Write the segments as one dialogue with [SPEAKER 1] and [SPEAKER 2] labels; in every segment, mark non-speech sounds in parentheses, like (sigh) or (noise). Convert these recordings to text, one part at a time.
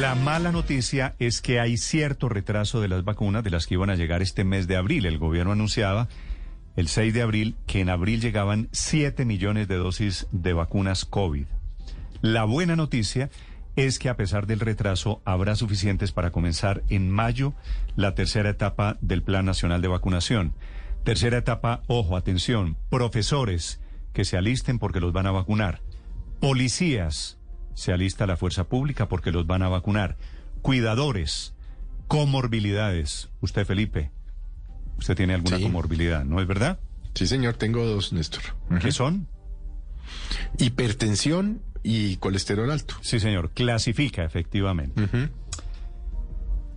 [SPEAKER 1] La mala noticia es que hay cierto retraso de las vacunas de las que iban a llegar este mes de abril. El gobierno anunciaba el 6 de abril que en abril llegaban 7 millones de dosis de vacunas COVID. La buena noticia es que a pesar del retraso habrá suficientes para comenzar en mayo la tercera etapa del Plan Nacional de Vacunación. Tercera etapa, ojo, atención, profesores que se alisten porque los van a vacunar, policías, se alista la fuerza pública porque los van a vacunar, cuidadores, comorbilidades. Usted, Felipe, usted tiene alguna
[SPEAKER 2] Sí.
[SPEAKER 1] comorbilidad, ¿no es verdad?
[SPEAKER 2] Sí, señor, tengo dos, Néstor.
[SPEAKER 1] ¿Qué son?
[SPEAKER 2] Hipertensión y colesterol alto.
[SPEAKER 1] Sí, señor, clasifica efectivamente.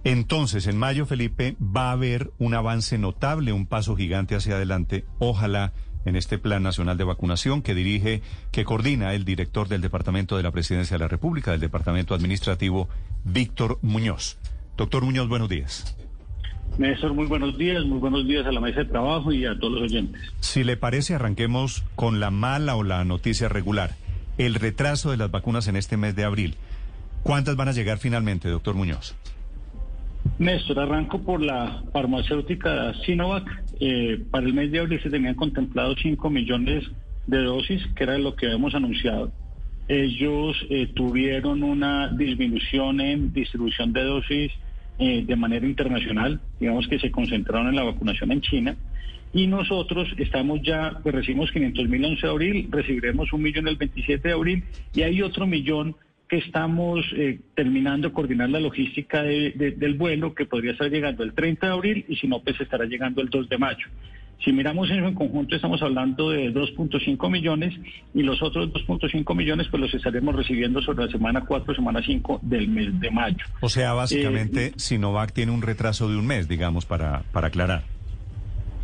[SPEAKER 1] Entonces, en mayo, Felipe, va a haber un avance notable, un paso gigante hacia adelante, ojalá en este Plan Nacional de Vacunación que dirige, que coordina el director del Departamento de la Presidencia de la República, del Departamento Administrativo, Víctor Muñoz. Doctor Muñoz, buenos días.
[SPEAKER 3] Néstor, muy buenos días, muy buenos días a la mesa de trabajo y a todos los oyentes.
[SPEAKER 1] Si le parece, arranquemos con la mala o la noticia regular. El retraso de las vacunas en este mes de abril. ¿Cuántas van a llegar finalmente, doctor Muñoz?
[SPEAKER 3] Néstor, arranco por la farmacéutica Sinovac. Eh, para el mes de abril se tenían contemplados 5 millones de dosis, que era lo que habíamos anunciado. Ellos eh, tuvieron una disminución en distribución de dosis eh, de manera internacional, digamos que se concentraron en la vacunación en China. Y nosotros estamos ya, pues recibimos 500 mil 11 de abril, recibiremos un millón el 27 de abril y hay otro millón que estamos eh, terminando de coordinar la logística de- de- del vuelo que podría estar llegando el 30 de abril y si no, pues estará llegando el 2 de mayo. Si miramos eso en conjunto, estamos hablando de 2.5 millones y los otros 2.5 millones pues los estaremos recibiendo sobre la semana 4, semana 5 del mes de mayo.
[SPEAKER 1] O sea, básicamente,
[SPEAKER 3] Eh,
[SPEAKER 1] Sinovac tiene un retraso de un mes, digamos, para, para aclarar.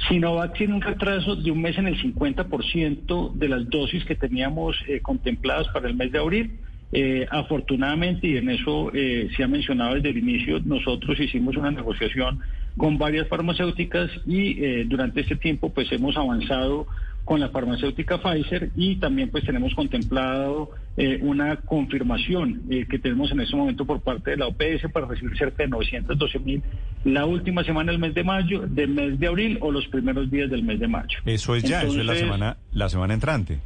[SPEAKER 3] Sinovac tiene un retraso de un mes en el 50% de las dosis que teníamos eh, contempladas para el mes de abril. Eh, afortunadamente, y en eso eh, se ha mencionado desde el inicio, nosotros hicimos una negociación con varias farmacéuticas y eh, durante este tiempo pues hemos avanzado con la farmacéutica Pfizer y también pues tenemos contemplado eh, una confirmación eh, que tenemos en este momento por parte de la OPS para recibir cerca de 912 mil la última semana del mes de mayo, del mes de abril o los primeros días del mes de mayo.
[SPEAKER 1] Eso es ya, eso es la semana, la semana entrante.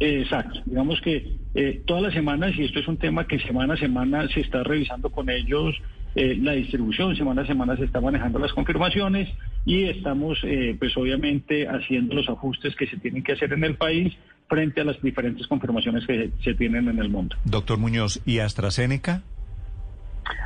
[SPEAKER 3] Exacto, digamos que eh, todas las semanas, y esto es un tema que semana a semana se está revisando con ellos eh, la distribución, semana a semana se está manejando las confirmaciones y estamos eh, pues obviamente haciendo los ajustes que se tienen que hacer en el país frente a las diferentes confirmaciones que se tienen en el mundo.
[SPEAKER 1] Doctor Muñoz, ¿y AstraZeneca?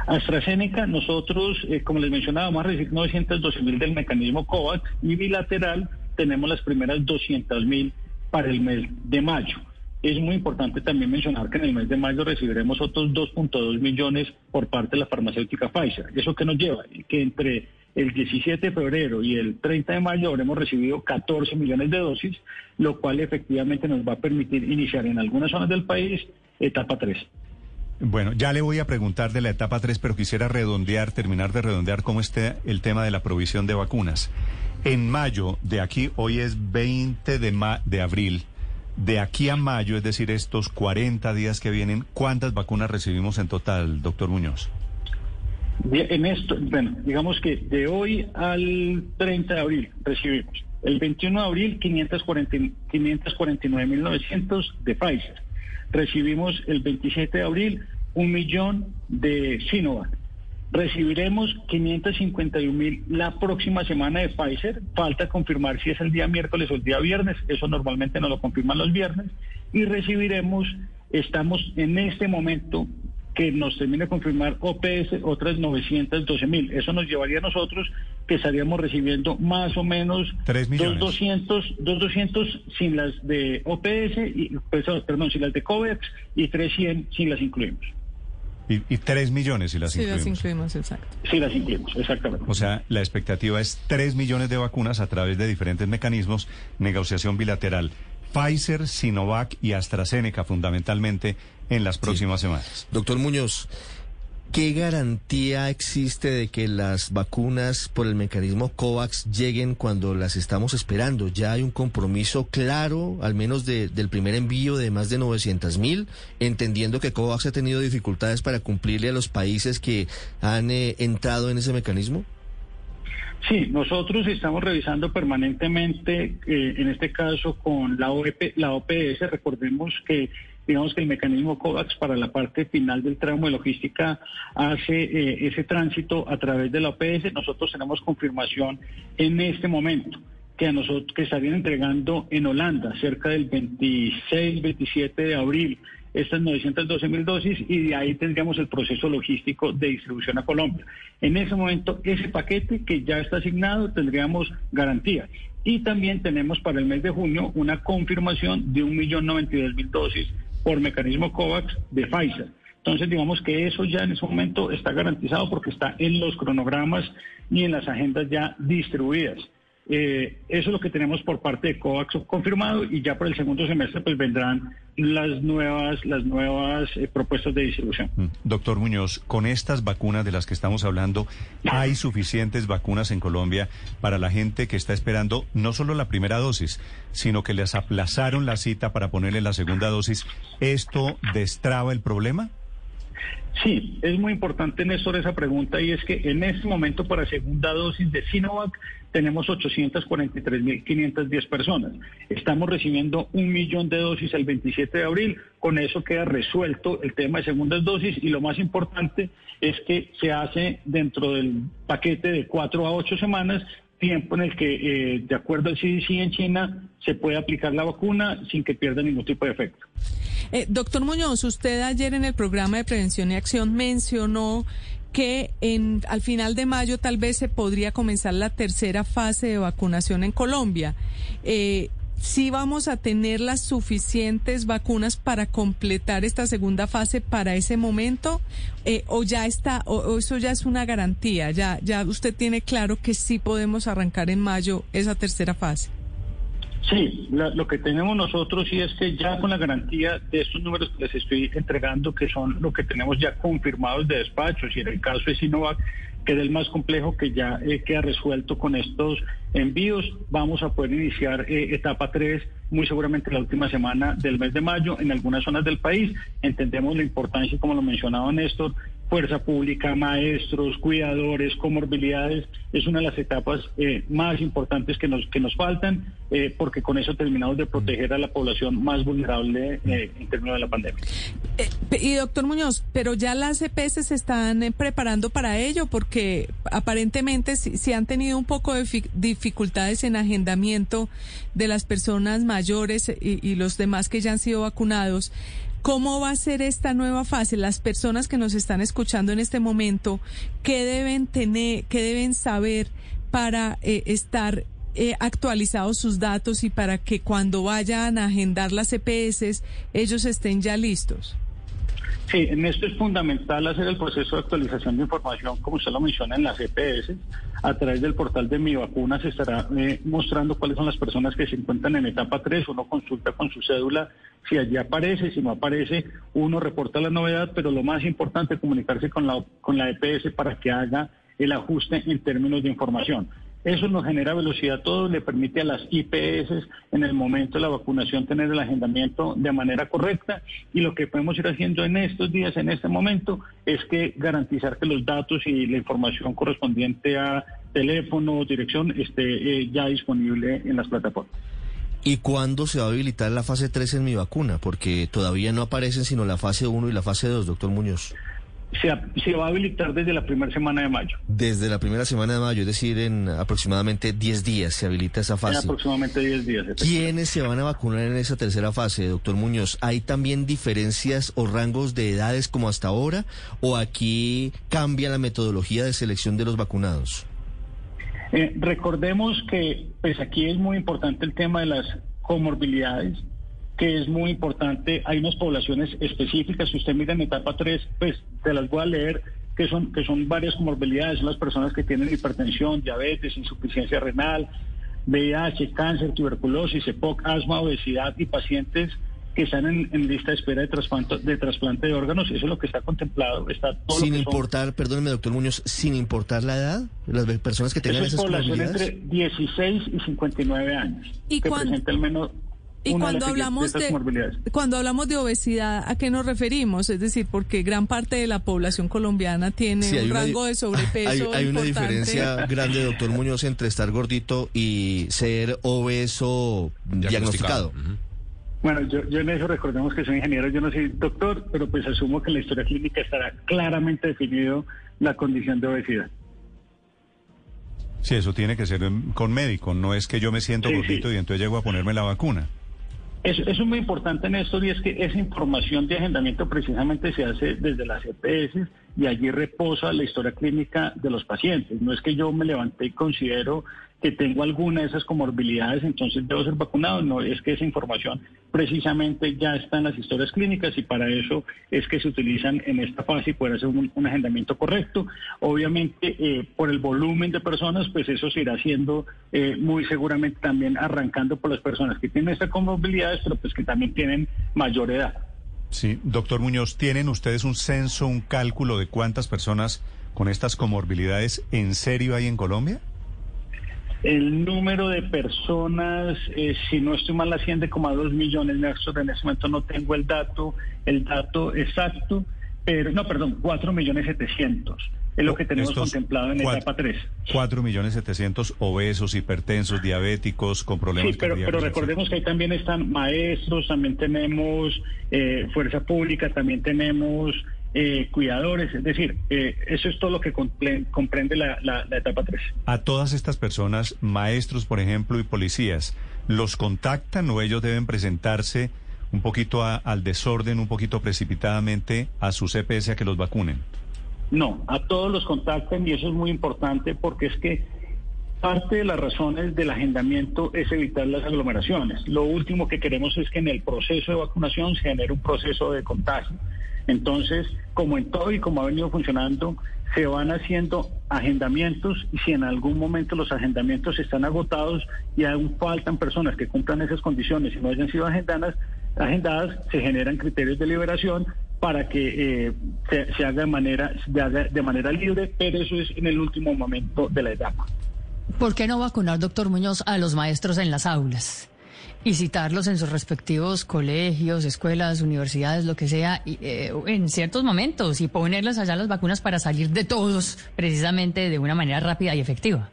[SPEAKER 3] AstraZeneca, nosotros, eh, como les mencionaba, a recibir 912 mil del mecanismo COVAX y bilateral tenemos las primeras 200 mil para el mes de mayo. Es muy importante también mencionar que en el mes de mayo recibiremos otros 2.2 millones por parte de la farmacéutica Pfizer. ¿Eso qué nos lleva? Que entre el 17 de febrero y el 30 de mayo habremos recibido 14 millones de dosis, lo cual efectivamente nos va a permitir iniciar en algunas zonas del país etapa 3.
[SPEAKER 1] Bueno, ya le voy a preguntar de la etapa 3, pero quisiera redondear, terminar de redondear cómo está el tema de la provisión de vacunas. En mayo, de aquí, hoy es 20 de, ma- de abril, de aquí a mayo, es decir, estos 40 días que vienen, ¿cuántas vacunas recibimos en total, doctor Muñoz?
[SPEAKER 3] En esto, bueno, digamos que de hoy al 30 de abril recibimos el 21 de abril 540 549.900 de Pfizer. Recibimos el 27 de abril un millón de Sinovac. Recibiremos 551 mil la próxima semana de Pfizer. Falta confirmar si es el día miércoles o el día viernes. Eso normalmente no lo confirman los viernes. Y recibiremos, estamos en este momento que nos termine de confirmar OPS otras 912 mil. Eso nos llevaría a nosotros que estaríamos recibiendo más o menos
[SPEAKER 1] Tres millones.
[SPEAKER 3] 200, 200 sin las de OPS, y, pues, perdón, sin las de COVAX y 300 sin las incluimos.
[SPEAKER 1] Y, y 3 millones si las
[SPEAKER 4] Sí, las
[SPEAKER 1] incluimos.
[SPEAKER 4] incluimos, exacto.
[SPEAKER 3] Sí las incluimos, exactamente.
[SPEAKER 1] O sea, la expectativa es 3 millones de vacunas a través de diferentes mecanismos, negociación bilateral. Pfizer, Sinovac y AstraZeneca fundamentalmente en las próximas semanas.
[SPEAKER 2] Doctor Muñoz,
[SPEAKER 4] ¿Qué garantía existe de que las vacunas por el mecanismo COVAX lleguen cuando las estamos esperando? Ya hay un compromiso claro, al menos del primer envío de más de 900 mil, entendiendo que COVAX ha tenido dificultades para cumplirle a los países que han eh, entrado en ese mecanismo.
[SPEAKER 3] Sí, nosotros estamos revisando permanentemente, eh, en este caso con la, OEP, la OPS, recordemos que digamos que el mecanismo COVAX para la parte final del tramo de logística hace eh, ese tránsito a través de la OPS. Nosotros tenemos confirmación en este momento que a nosotros que estarían entregando en Holanda cerca del 26, 27 de abril estas 912 mil dosis y de ahí tendríamos el proceso logístico de distribución a Colombia. En ese momento, ese paquete que ya está asignado tendríamos garantía. Y también tenemos para el mes de junio una confirmación de 1.092.000 dosis por mecanismo COVAX de Pfizer. Entonces, digamos que eso ya en ese momento está garantizado porque está en los cronogramas y en las agendas ya distribuidas. Eh, eso es lo que tenemos por parte de COVAX confirmado y ya por el segundo semestre pues vendrán las nuevas las nuevas eh, propuestas de distribución. Mm.
[SPEAKER 1] Doctor Muñoz, con estas vacunas de las que estamos hablando, ¿hay suficientes vacunas en Colombia para la gente que está esperando no solo la primera dosis, sino que les aplazaron la cita para ponerle la segunda dosis? ¿Esto destraba el problema?
[SPEAKER 3] Sí, es muy importante, Néstor, esa pregunta y es que en este momento para segunda dosis de Sinovac tenemos 843.510 personas. Estamos recibiendo un millón de dosis el 27 de abril. Con eso queda resuelto el tema de segundas dosis y lo más importante es que se hace dentro del paquete de cuatro a ocho semanas tiempo en el que, eh, de acuerdo al CDC en China, se puede aplicar la vacuna sin que pierda ningún tipo de efecto.
[SPEAKER 5] Eh, doctor Muñoz, usted ayer en el programa de prevención y acción mencionó que en, al final de mayo tal vez se podría comenzar la tercera fase de vacunación en Colombia. Eh, ¿Sí vamos a tener las suficientes vacunas para completar esta segunda fase para ese momento? Eh, ¿O ya está, o, eso ya es una garantía? ¿Ya, ¿Ya usted tiene claro que sí podemos arrancar en mayo esa tercera fase?
[SPEAKER 3] Sí, lo que tenemos nosotros sí es que ya con la garantía de estos números que les estoy entregando, que son lo que tenemos ya confirmados de despachos, y en el caso de Sinovac, que es el más complejo que ya eh, queda resuelto con estos envíos, vamos a poder iniciar eh, etapa 3 muy seguramente la última semana del mes de mayo en algunas zonas del país. Entendemos la importancia, como lo mencionaba Néstor, fuerza pública, maestros, cuidadores, comorbilidades, es una de las etapas eh, más importantes que nos, que nos faltan, eh, porque con eso terminamos de proteger a la población más vulnerable eh, en términos de la pandemia.
[SPEAKER 5] y doctor Muñoz, pero ya las EPS se están preparando para ello, porque aparentemente si, han tenido un poco de dificultades en agendamiento de las personas mayores y los demás que ya han sido vacunados. ¿Cómo va a ser esta nueva fase? Las personas que nos están escuchando en este momento, ¿qué deben tener, qué deben saber para eh, estar eh, actualizados sus datos y para que cuando vayan a agendar las EPS ellos estén ya listos?
[SPEAKER 3] Sí, en esto es fundamental hacer el proceso de actualización de información, como usted lo menciona, en las EPS. A través del portal de Mi Vacuna se estará eh, mostrando cuáles son las personas que se encuentran en etapa 3. Uno consulta con su cédula si allí aparece, si no aparece, uno reporta la novedad, pero lo más importante es comunicarse con la, con la EPS para que haga el ajuste en términos de información. Eso nos genera velocidad todo, le permite a las IPS en el momento de la vacunación tener el agendamiento de manera correcta y lo que podemos ir haciendo en estos días, en este momento, es que garantizar que los datos y la información correspondiente a teléfono, dirección, esté eh, ya disponible en las plataformas.
[SPEAKER 4] ¿Y cuándo se va a habilitar la fase 3 en mi vacuna? Porque todavía no aparecen sino la fase 1 y la fase 2, doctor Muñoz
[SPEAKER 3] se, va a habilitar desde la primera semana de mayo.
[SPEAKER 4] Desde la primera semana de mayo, es decir, en aproximadamente 10 días se habilita esa fase.
[SPEAKER 3] En aproximadamente 10 días.
[SPEAKER 4] ¿Quiénes se van a vacunar en esa tercera fase, doctor Muñoz? ¿Hay también diferencias o rangos de edades como hasta ahora? ¿O aquí cambia la metodología de selección de los vacunados?
[SPEAKER 3] Eh, recordemos que pues aquí es muy importante el tema de las comorbilidades que es muy importante. Hay unas poblaciones específicas, si usted mira en etapa 3, pues te las voy a leer, que son, que son varias comorbilidades, son las personas que tienen hipertensión, diabetes, insuficiencia renal, VIH, cáncer, tuberculosis, EPOC, asma, obesidad y pacientes que están en, lista de espera de trasplante, de trasplante de órganos. Eso es lo que está contemplado. Está
[SPEAKER 4] todo sin importar, perdóneme, doctor Muñoz, sin importar la edad, las personas que tengan
[SPEAKER 3] Eso
[SPEAKER 4] es
[SPEAKER 3] población entre 16 y 59 años.
[SPEAKER 5] ¿Y
[SPEAKER 3] que presenta al menos
[SPEAKER 5] y cuando hablamos de, cuando hablamos de obesidad, ¿a qué nos referimos? Es decir, porque gran parte de la población colombiana tiene un rango de sobrepeso.
[SPEAKER 4] Hay, una diferencia (laughs) grande, doctor Muñoz, entre estar gordito y ser obeso diagnosticado.
[SPEAKER 3] Bueno, yo, yo en eso recordemos que soy ingeniero, yo no soy doctor, pero pues asumo que en la historia clínica estará claramente definido la condición de obesidad.
[SPEAKER 1] Sí, eso tiene que ser con médico, no es que yo me siento gordito y entonces llego a ponerme la vacuna.
[SPEAKER 3] Eso, es muy importante, Néstor, y es que esa información de agendamiento precisamente se hace desde las EPS y allí reposa la historia clínica de los pacientes. No es que yo me levanté y considero que tengo alguna de esas comorbilidades, entonces debo ser vacunado. No, es que esa información precisamente ya está en las historias clínicas y para eso es que se utilizan en esta fase y poder hacer un, agendamiento correcto. Obviamente, eh, por el volumen de personas, pues eso se irá haciendo eh, muy seguramente también arrancando por las personas que tienen estas comorbilidades, pero pues que también tienen mayor edad.
[SPEAKER 1] Sí, doctor Muñoz, ¿tienen ustedes un censo, un cálculo de cuántas personas con estas comorbilidades en serio hay en Colombia?
[SPEAKER 3] El número de personas, eh, si no estoy mal, asciende como a 2 millones, Néstor. En ese momento no tengo el dato, el dato exacto, pero no, perdón, 4 millones 700. Es lo que tenemos contemplado en la etapa 3.
[SPEAKER 1] 4 millones 700 obesos, hipertensos, diabéticos, con problemas
[SPEAKER 3] Sí, pero, pero recordemos que ahí también están maestros, también tenemos eh, fuerza pública, también tenemos eh, cuidadores, es decir, eh, eso es todo lo que comprende la, etapa 3.
[SPEAKER 1] A todas estas personas, maestros, por ejemplo, y policías, ¿los contactan o ellos deben presentarse un poquito al desorden, un poquito precipitadamente a su CPS a que los vacunen?
[SPEAKER 3] No, a todos los contactan y eso es muy importante porque es que parte de las razones del agendamiento es evitar las aglomeraciones. Lo último que queremos es que en el proceso de vacunación se genere un proceso de contagio. Entonces, como en todo y como ha venido funcionando, se van haciendo agendamientos y si en algún momento los agendamientos están agotados y aún faltan personas que cumplan esas condiciones y no hayan sido agendadas, agendadas se generan criterios de liberación para que eh, se, haga de manera, de manera libre, pero eso es en el último momento de la etapa.
[SPEAKER 6] ¿Por qué no vacunar, doctor Muñoz, a los maestros en las aulas? Y citarlos en sus respectivos colegios, escuelas, universidades, lo que sea, eh, en ciertos momentos y ponerles allá las vacunas para salir de todos precisamente de una manera rápida y efectiva.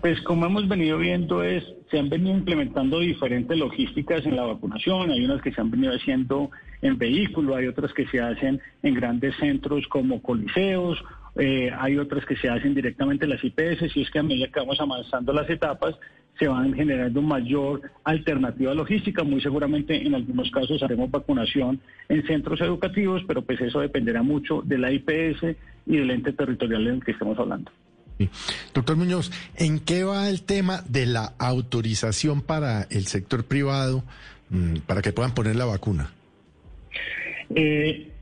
[SPEAKER 3] Pues como hemos venido viendo es, se han venido implementando diferentes logísticas en la vacunación, hay unas que se han venido haciendo en vehículo, hay otras que se hacen en grandes centros como coliseos, eh, hay otras que se hacen directamente en las IPS, y es que a medida que vamos avanzando las etapas, se van generando mayor alternativa logística. Muy seguramente en algunos casos haremos vacunación en centros educativos, pero pues eso dependerá mucho de la IPS y del ente territorial en el que estemos hablando.
[SPEAKER 2] Doctor Muñoz, ¿en qué va el tema de la autorización para el sector privado mm, para que puedan poner la vacuna?
[SPEAKER 3] Eh,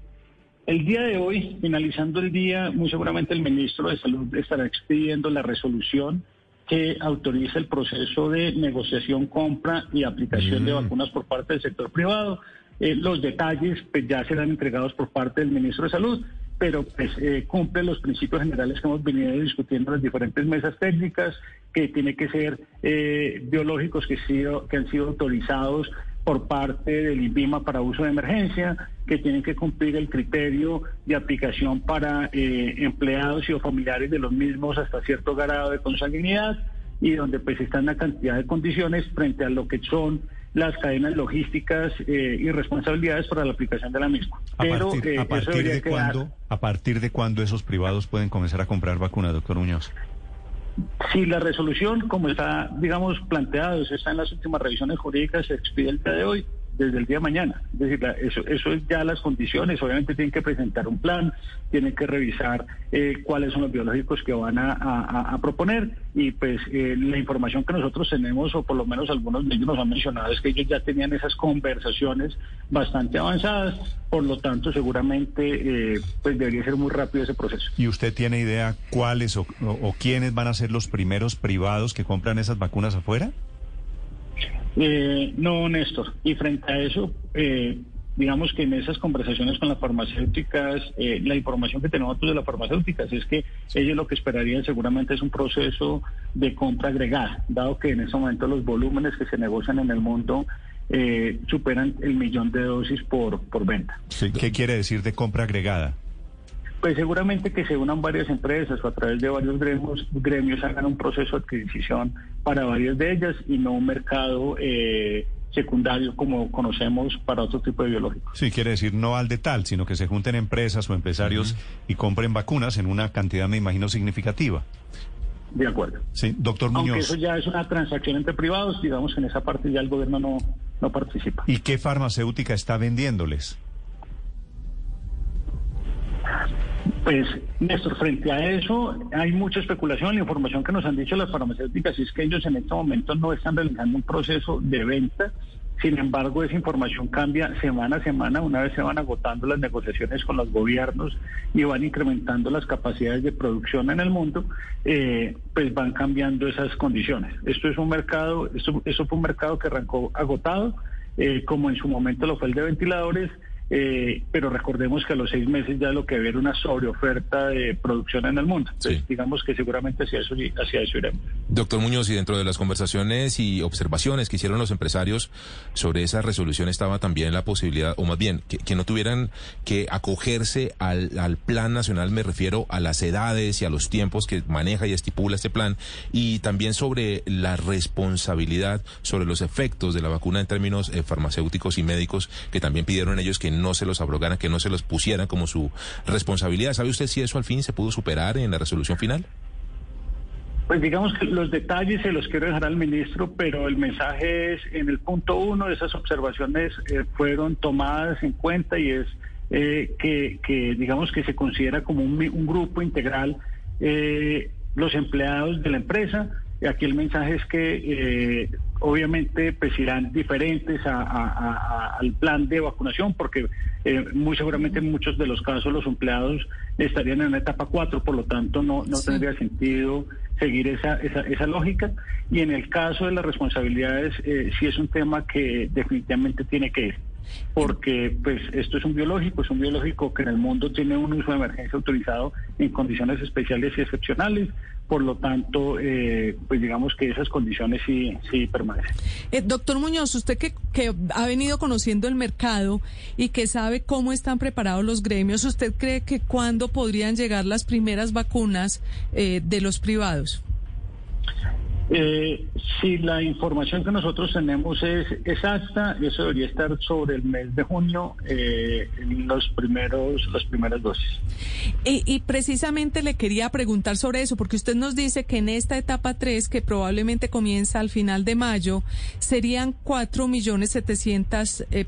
[SPEAKER 3] el día de hoy, finalizando el día, muy seguramente el ministro de Salud estará expidiendo la resolución que autoriza el proceso de negociación, compra y aplicación de mm. vacunas por parte del sector privado. Eh, los detalles pues, ya serán entregados por parte del ministro de Salud, pero pues eh, cumple los principios generales que hemos venido discutiendo en las diferentes mesas técnicas, que tiene que ser eh, biológicos que, sido, que han sido autorizados por parte del INVIMA para uso de emergencia, que tienen que cumplir el criterio de aplicación para eh, empleados y o familiares de los mismos hasta cierto grado de consanguinidad y donde pues están una cantidad de condiciones frente a lo que son las cadenas logísticas eh, y responsabilidades para la aplicación de la misma.
[SPEAKER 1] ¿A Pero partir, a partir de cuándo, a partir de cuándo esos privados pueden comenzar a comprar vacunas, doctor Muñoz?
[SPEAKER 3] Si la resolución, como está, digamos, planteada, está en las últimas revisiones jurídicas, se expide el día de hoy, desde el día de mañana. Es decir, eso, eso es ya las condiciones. Obviamente tienen que presentar un plan, tienen que revisar eh, cuáles son los biológicos que van a, proponer y pues eh, la información que nosotros tenemos, o por lo menos algunos de ellos nos han mencionado, es que ellos ya tenían esas conversaciones bastante avanzadas, por lo tanto seguramente eh, pues debería ser muy rápido ese proceso.
[SPEAKER 1] ¿Y usted tiene idea cuáles o quiénes van a ser los primeros privados que compran esas vacunas afuera?
[SPEAKER 3] Eh, no, Néstor. Y frente a eso, eh, digamos que en esas conversaciones con las farmacéuticas, eh, la información que tenemos de las farmacéuticas es que ellos lo que esperarían seguramente es un proceso de compra agregada, dado que en ese momento los volúmenes que se negocian en el mundo eh, superan el millón de dosis por, por venta.
[SPEAKER 1] ¿Qué quiere decir de compra agregada?
[SPEAKER 3] Pues seguramente que se unan varias empresas o a través de varios gremios, gremios hagan un proceso de adquisición para varias de ellas y no un mercado eh, secundario como conocemos para otro tipo de biológicos.
[SPEAKER 1] Sí, quiere decir no al de tal, sino que se junten empresas o empresarios y compren vacunas en una cantidad, me imagino, significativa.
[SPEAKER 3] De acuerdo.
[SPEAKER 1] Sí, doctor Muñoz.
[SPEAKER 3] Aunque eso ya es una transacción entre privados, digamos que en esa parte ya el gobierno no, no participa.
[SPEAKER 1] ¿Y qué farmacéutica está vendiéndoles?
[SPEAKER 3] Pues, Néstor, frente a eso hay mucha especulación. La información que nos han dicho las farmacéuticas es que ellos en este momento no están realizando un proceso de venta. Sin embargo, esa información cambia semana a semana. Una vez se van agotando las negociaciones con los gobiernos y van incrementando las capacidades de producción en el mundo, eh, pues van cambiando esas condiciones. Esto es un mercado, esto, eso fue un mercado que arrancó agotado, eh, como en su momento lo fue el de ventiladores eh, pero recordemos que a los seis meses ya lo que había era una sobreoferta de producción en el mundo. Entonces, digamos que seguramente hacia eso, hacia eso iremos.
[SPEAKER 7] Doctor Muñoz, y dentro de las conversaciones y observaciones que hicieron los empresarios sobre esa resolución estaba también la posibilidad, o más bien, que, no tuvieran que acogerse al, al, plan nacional, me refiero a las edades y a los tiempos que maneja y estipula este plan, y también sobre la responsabilidad, sobre los efectos de la vacuna en términos eh, farmacéuticos y médicos, que también pidieron ellos que no se los abrogaran, que no se los pusieran como su responsabilidad. ¿Sabe usted si eso al fin se pudo superar en la resolución final?
[SPEAKER 3] Pues digamos que los detalles se los quiero dejar al ministro, pero el mensaje es, en el punto uno, esas observaciones eh, fueron tomadas en cuenta y es eh, que, digamos que se considera como un, grupo integral eh, los empleados de la empresa. Y aquí el mensaje es que obviamente pues irán diferentes al plan de vacunación porque eh, muy seguramente en muchos de los casos los empleados estarían en la etapa 4, por lo tanto no, no tendría sentido seguir esa, esa, esa, lógica. Y en el caso de las responsabilidades, eh, sí es un tema que definitivamente tiene que porque pues esto es un biológico, es un biológico que en el mundo tiene un uso de emergencia autorizado en condiciones especiales y excepcionales, por lo tanto, eh, pues digamos que esas condiciones sí, sí permanecen.
[SPEAKER 5] Eh, doctor Muñoz, usted que, que ha venido conociendo el mercado y que sabe cómo están preparados los gremios, ¿usted cree que cuándo podrían llegar las primeras vacunas eh, de los privados?
[SPEAKER 3] Eh, si la información que nosotros tenemos es exacta, eso debería estar sobre el mes de junio eh, los primeros, las primeras dosis.
[SPEAKER 5] Y, precisamente le quería preguntar sobre eso, porque usted nos dice que en esta etapa 3, que probablemente comienza al final de mayo, serían 4 millones 700 eh,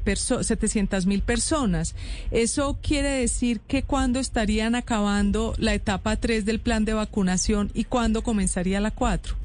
[SPEAKER 5] mil personas. ¿Eso quiere decir que cuándo estarían acabando la etapa 3 del plan de vacunación y cuándo comenzaría la 4?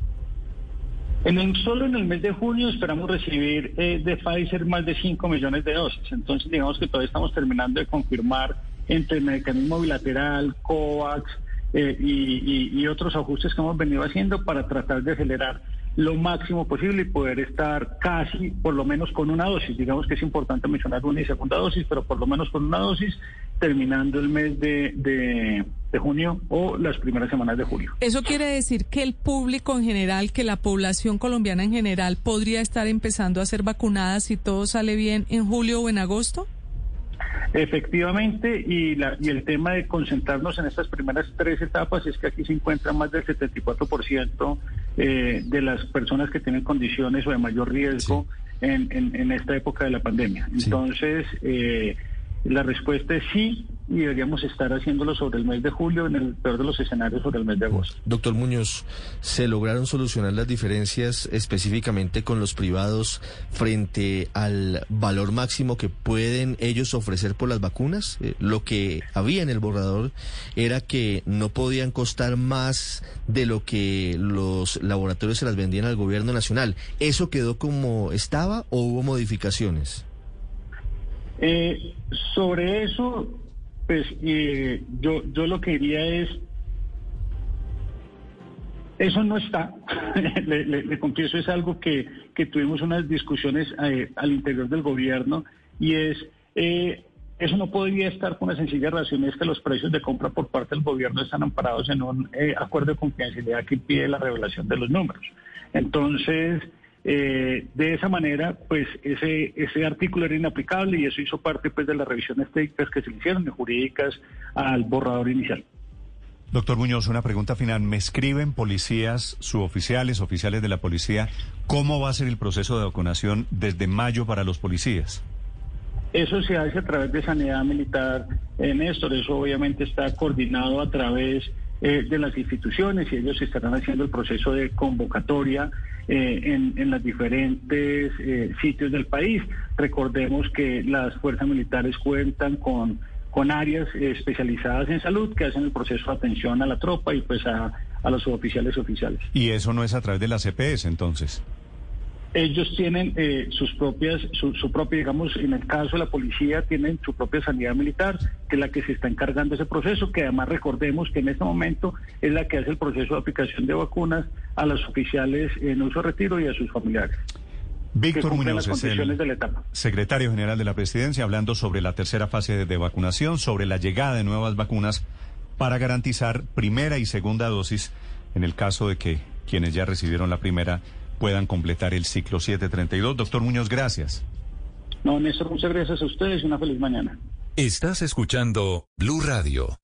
[SPEAKER 3] En solo en el mes de junio esperamos recibir eh, de Pfizer más de 5 millones de dosis. Entonces, digamos que todavía estamos terminando de confirmar entre el mecanismo bilateral, COVAX eh, y, otros ajustes que hemos venido haciendo para tratar de acelerar lo máximo posible y poder estar casi, por lo menos con una dosis. Digamos que es importante mencionar una y segunda dosis, pero por lo menos con una dosis terminando el mes de, de, junio o las primeras semanas de julio.
[SPEAKER 5] ¿Eso quiere decir que el público en general, que la población colombiana en general podría estar empezando a ser vacunada si todo sale bien en julio o en agosto?
[SPEAKER 3] Efectivamente, y, la, y el tema de concentrarnos en estas primeras tres etapas es que aquí se encuentra más del 74% eh, de las personas que tienen condiciones o de mayor riesgo en, en, esta época de la pandemia. Entonces, eh, la respuesta es sí y deberíamos estar haciéndolo sobre el mes de julio, en el peor de los escenarios sobre el mes de agosto.
[SPEAKER 4] Doctor Muñoz, ¿se lograron solucionar las diferencias específicamente con los privados frente al valor máximo que pueden ellos ofrecer por las vacunas? Eh, lo que había en el borrador era que no podían costar más de lo que los laboratorios se las vendían al gobierno nacional. ¿Eso quedó como estaba o hubo modificaciones?
[SPEAKER 3] Eh, sobre eso, pues eh, yo, yo lo que diría es, eso no está, (laughs) le, confieso, es algo que, que tuvimos unas discusiones eh, al interior del gobierno y es, eh, eso no podría estar con una sencilla razón, es que los precios de compra por parte del gobierno están amparados en un eh, acuerdo de confidencialidad que impide la revelación de los números. Entonces, de esa manera, pues ese, ese artículo era inaplicable y eso hizo parte pues de las revisiones técnicas que se hicieron y jurídicas al borrador inicial.
[SPEAKER 1] Doctor Muñoz, una pregunta final. ¿Me escriben policías, suboficiales, oficiales de la policía, cómo va a ser el proceso de vacunación desde mayo para los policías?
[SPEAKER 3] Eso se hace a través de sanidad militar, eh, Néstor. Eso obviamente está coordinado a través eh, de las instituciones y ellos estarán haciendo el proceso de convocatoria eh, en, en los diferentes sitios del país. Recordemos que las fuerzas militares cuentan con con áreas especializadas en salud que hacen el proceso de atención a la tropa y pues a, los oficiales oficiales.
[SPEAKER 1] ¿Y eso no es a través de la CPS entonces?
[SPEAKER 3] Ellos tienen eh, sus propias, su, su, propia, digamos, en el caso de la policía, tienen su propia sanidad militar, que es la que se está encargando de ese proceso, que además recordemos que en este momento es la que hace el proceso de aplicación de vacunas a los oficiales en uso retiro y a sus familiares.
[SPEAKER 1] Víctor Muñoz es el secretario general de la presidencia hablando sobre la tercera fase de vacunación, sobre la llegada de nuevas vacunas para garantizar primera y segunda dosis en el caso de que quienes ya recibieron la primera puedan completar el ciclo 732. Doctor Muñoz, gracias.
[SPEAKER 3] No, Néstor, muchas gracias a ustedes y una feliz mañana.
[SPEAKER 8] Estás escuchando Blue Radio.